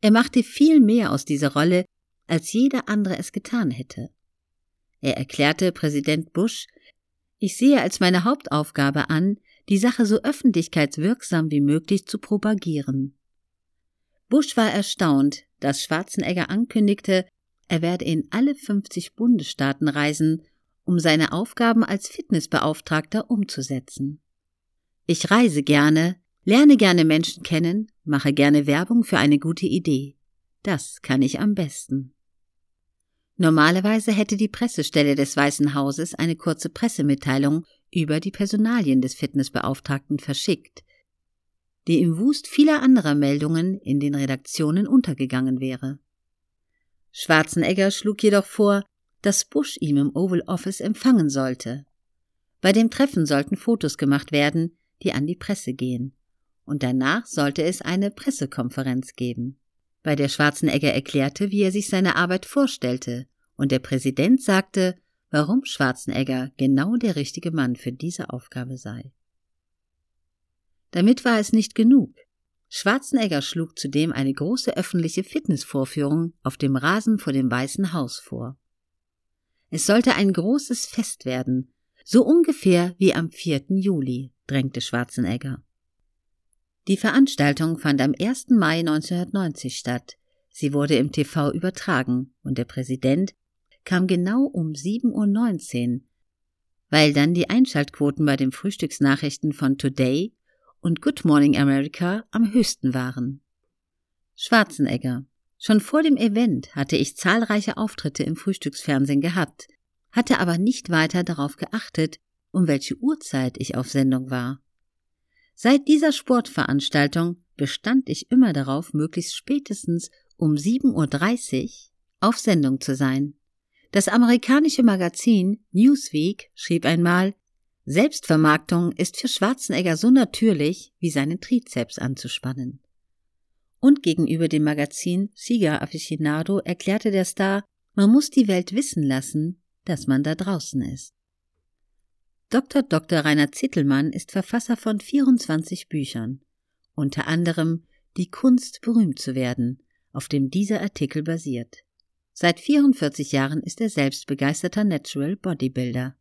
Er machte viel mehr aus dieser Rolle, als jeder andere es getan hätte. Er erklärte Präsident Bush, ich sehe als meine Hauptaufgabe an, die Sache so öffentlichkeitswirksam wie möglich zu propagieren. Bush war erstaunt, dass Schwarzenegger ankündigte, er werde in alle 50 Bundesstaaten reisen, um seine Aufgaben als Fitnessbeauftragter umzusetzen. Ich reise gerne, lerne gerne Menschen kennen, mache gerne Werbung für eine gute Idee. Das kann ich am besten. Normalerweise hätte die Pressestelle des Weißen Hauses eine kurze Pressemitteilung über die Personalien des Fitnessbeauftragten verschickt, die im Wust vieler anderer Meldungen in den Redaktionen untergegangen wäre. Schwarzenegger schlug jedoch vor, dass Bush ihm im Oval Office empfangen sollte. Bei dem Treffen sollten Fotos gemacht werden, die an die Presse gehen, und danach sollte es eine Pressekonferenz geben bei der Schwarzenegger erklärte, wie er sich seine Arbeit vorstellte, und der Präsident sagte, warum Schwarzenegger genau der richtige Mann für diese Aufgabe sei. Damit war es nicht genug. Schwarzenegger schlug zudem eine große öffentliche Fitnessvorführung auf dem Rasen vor dem Weißen Haus vor. Es sollte ein großes Fest werden, so ungefähr wie am 4. Juli, drängte Schwarzenegger. Die Veranstaltung fand am 1. Mai 1990 statt. Sie wurde im TV übertragen und der Präsident kam genau um 7.19 Uhr, weil dann die Einschaltquoten bei den Frühstücksnachrichten von Today und Good Morning America am höchsten waren. Schwarzenegger. Schon vor dem Event hatte ich zahlreiche Auftritte im Frühstücksfernsehen gehabt, hatte aber nicht weiter darauf geachtet, um welche Uhrzeit ich auf Sendung war. Seit dieser Sportveranstaltung bestand ich immer darauf, möglichst spätestens um 7.30 Uhr auf Sendung zu sein. Das amerikanische Magazin Newsweek schrieb einmal, Selbstvermarktung ist für Schwarzenegger so natürlich, wie seinen Trizeps anzuspannen. Und gegenüber dem Magazin Sieger Aficionado erklärte der Star, man muss die Welt wissen lassen, dass man da draußen ist. Dr. Dr. Rainer Zittelmann ist Verfasser von 24 Büchern, unter anderem Die Kunst berühmt zu werden, auf dem dieser Artikel basiert. Seit 44 Jahren ist er selbst begeisterter Natural Bodybuilder.